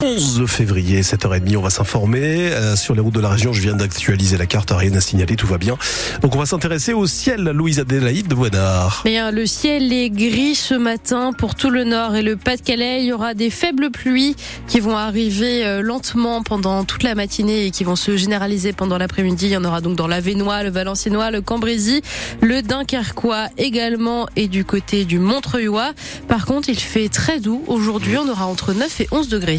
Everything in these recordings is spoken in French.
11 février, 7h30, on va s'informer euh, sur les routes de la région. Je viens d'actualiser la carte, rien à signaler, tout va bien. Donc on va s'intéresser au ciel, Louise Adélaïde de Boisdard. Bien, le ciel est gris ce matin pour tout le nord et le Pas-de-Calais. Il y aura des faibles pluies qui vont arriver euh, lentement pendant toute la matinée et qui vont se généraliser pendant l'après-midi. Il y en aura donc dans l'Avenois, le Valenciennois, le Cambrésis, le Dunkerquois également et du côté du Montreuilois. Par contre, il fait très doux. Aujourd'hui, on aura entre 9 et 11 degrés.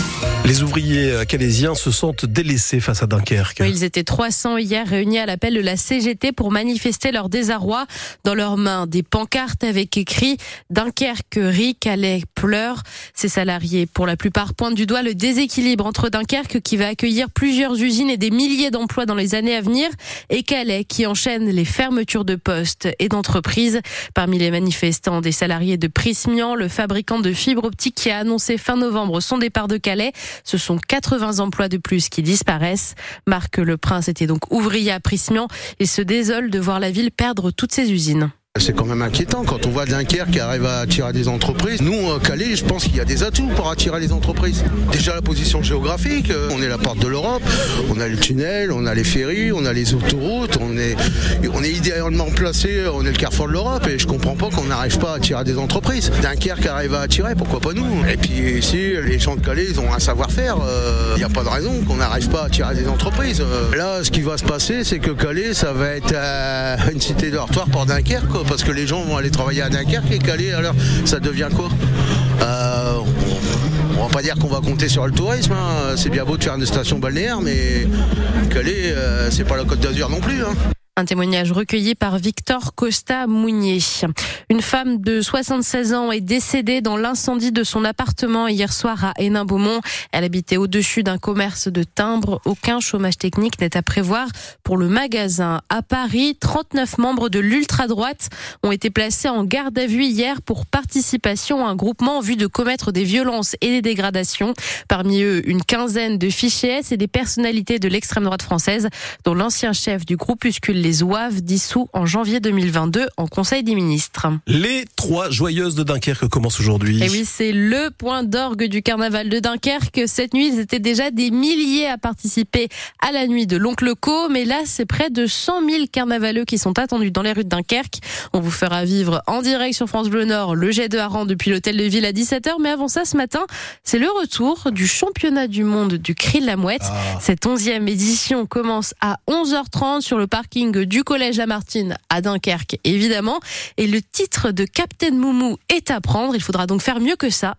Les ouvriers calaisiens se sentent délaissés face à Dunkerque. ils étaient 300 hier réunis à l'appel de la CGT pour manifester leur désarroi. Dans leurs mains, des pancartes avec écrit Dunkerque rit, Calais pleure. Ces salariés, pour la plupart, pointent du doigt le déséquilibre entre Dunkerque qui va accueillir plusieurs usines et des milliers d'emplois dans les années à venir et Calais qui enchaîne les fermetures de postes et d'entreprises. Parmi les manifestants, des salariés de Prismian, le fabricant de fibres optiques qui a annoncé fin novembre son départ de Calais. Ce sont 80 emplois de plus qui disparaissent. Marc Le Prince était donc ouvrier à Prismian et se désole de voir la ville perdre toutes ses usines. C'est quand même inquiétant quand on voit Dunkerque qui arrive à attirer des entreprises. Nous, euh, Calais, je pense qu'il y a des atouts pour attirer les entreprises. Déjà la position géographique, euh, on est la porte de l'Europe, on a le tunnel, on a les ferries, on a les autoroutes, on est, idéalement placé, on est le carrefour de l'Europe et je comprends pas qu'on n'arrive pas à attirer des entreprises. Dunkerque arrive à attirer, pourquoi pas nous? Et puis ici, les gens de Calais, ils ont un savoir-faire. Il euh, n'y a pas de raison qu'on n'arrive pas à attirer des entreprises. là, ce qui va se passer, c'est que Calais, ça va être une cité de dortoir pour Dunkerque parce que les gens vont aller travailler à Dunkerque et Calais, alors ça devient quoi? Euh, on va pas dire qu'on va compter sur le tourisme, hein. c'est bien beau de faire une station balnéaire, mais Calais, euh, c'est pas la Côte d'Azur non plus. Hein. Un témoignage recueilli par Victor Costa Mounier. Une femme de 76 ans est décédée dans l'incendie de son appartement hier soir à Hénin-Beaumont. Elle habitait au-dessus d'un commerce de timbres. Aucun chômage technique n'est à prévoir pour le magasin. À Paris, 39 membres de l'ultra-droite ont été placés en garde à vue hier pour participation à un groupement en vue de commettre des violences et des dégradations. Parmi eux, une quinzaine de fichiers et des personnalités de l'extrême droite française, dont l'ancien chef du groupuscule les OAV dissous en janvier 2022 en Conseil des ministres. Les trois joyeuses de Dunkerque commencent aujourd'hui. Et oui, c'est le point d'orgue du carnaval de Dunkerque. Cette nuit, ils étaient déjà des milliers à participer à la nuit de l'Oncle Co. Mais là, c'est près de 100 000 carnavaleux qui sont attendus dans les rues de Dunkerque. On vous fera vivre en direct sur France Bleu Nord le jet de Haran depuis l'hôtel de ville à 17h. Mais avant ça, ce matin, c'est le retour du championnat du monde du cri de la mouette. Ah. Cette onzième édition commence à 11h30 sur le parking du collège Lamartine à Dunkerque, évidemment. Et le titre de Captain Moumou est à prendre. Il faudra donc faire mieux que ça.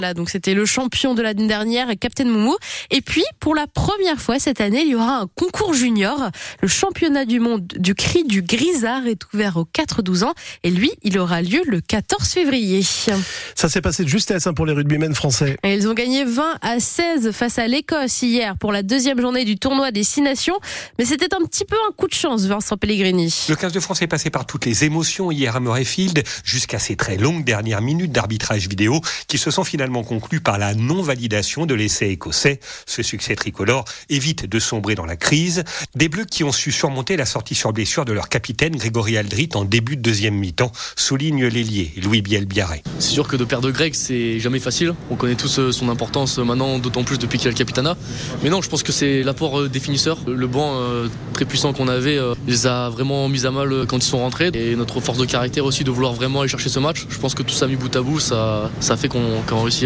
Voilà, donc c'était le champion de l'année dernière, Captain Moumou. Et puis, pour la première fois cette année, il y aura un concours junior. Le championnat du monde du cri du grisard est ouvert aux 4-12 ans. Et lui, il aura lieu le 14 février. Ça s'est passé de justesse hein, pour les rugbymen français. Et ils ont gagné 20 à 16 face à l'Écosse hier pour la deuxième journée du tournoi des Six Nations. Mais c'était un petit peu un coup de chance, Vincent Pellegrini. Le 15 de France est passé par toutes les émotions hier à Murrayfield, jusqu'à ces très longues dernières minutes d'arbitrage vidéo qui se sont finalement conclu par la non-validation de l'essai écossais. Ce succès tricolore évite de sombrer dans la crise. Des Bleus qui ont su surmonter la sortie sur blessure de leur capitaine Grégory Aldrit en début de deuxième mi-temps, souligne l'ailier Louis Biel-Biarré. C'est sûr que de perdre Greg, c'est jamais facile. On connaît tous euh, son importance maintenant, d'autant plus depuis qu'il a le capitana. Mais non, je pense que c'est l'apport euh, des finisseurs. Le banc euh, très puissant qu'on avait les a vraiment mis à mal quand ils sont rentrés. Et notre force de caractère aussi de vouloir vraiment aller chercher ce match. Je pense que tout ça mis bout à bout, ça, fait qu'on qu réussit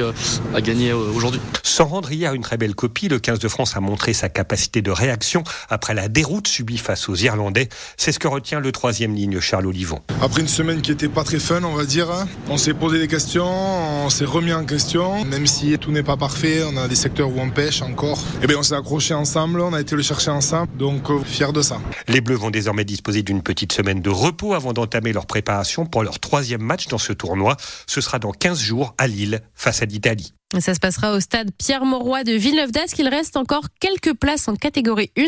à gagner euh, aujourd'hui. Sans rendre hier une très belle copie, le 15 de France a montré sa capacité de réaction après la déroute subie face aux Irlandais. C'est ce que retient le troisième ligne Charles Olivon. Après une semaine qui était pas très fun, on va dire, hein, on s'est posé des questions, on s'est remis en question, même si tout n'est pas parfait, on a des secteurs où on pêche encore. Et eh bien on s'est accroché ensemble, on a été le chercher ensemble, donc euh, fier de ça. Les Bleus vont désormais disposer d'une petite semaine de repos avant d'entamer leur préparation pour leur troisième match dans ce tournoi. Ce sera dans 15 jours à Lille face à l'Italie. Ça se passera au stade Pierre-Mauroy de Villeneuve-d'Ascq. Il reste encore quelques places en catégorie 1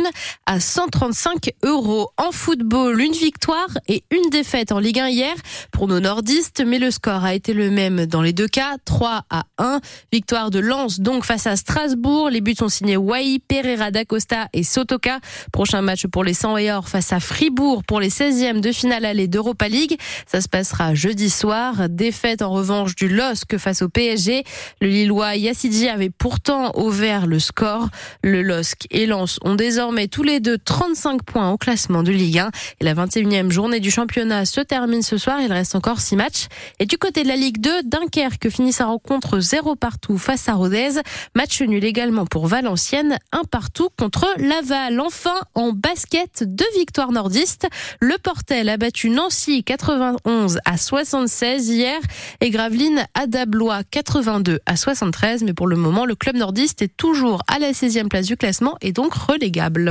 à 135 euros. En football, une victoire et une défaite en Ligue 1 hier pour nos nordistes, mais le score a été le même dans les deux cas, 3 à 1. Victoire de Lens donc face à Strasbourg. Les buts sont signés Wai, Pereira d'Acosta et Sotoka. Prochain match pour les 100 et or face à Fribourg pour les 16e de finale aller d'Europa League. Ça se passera jeudi soir. Défaite en revanche du LOSC face au PSG. Le Lillois avait pourtant ouvert le score. Le LOSC et Lens ont désormais tous les deux 35 points au classement de Ligue 1. Et la 21e journée du championnat se termine ce soir. Il reste encore 6 matchs. Et du côté de la Ligue 2, Dunkerque finit sa rencontre 0 partout face à Rodez. Match nul également pour Valenciennes, un partout contre Laval. Enfin, en basket, deux victoires nordistes. Le Portel a battu Nancy 91 à 76 hier et Gravelines à Dablois 82 à 73. Mais pour le moment, le club nordiste est toujours à la 16e place du classement et donc relégable.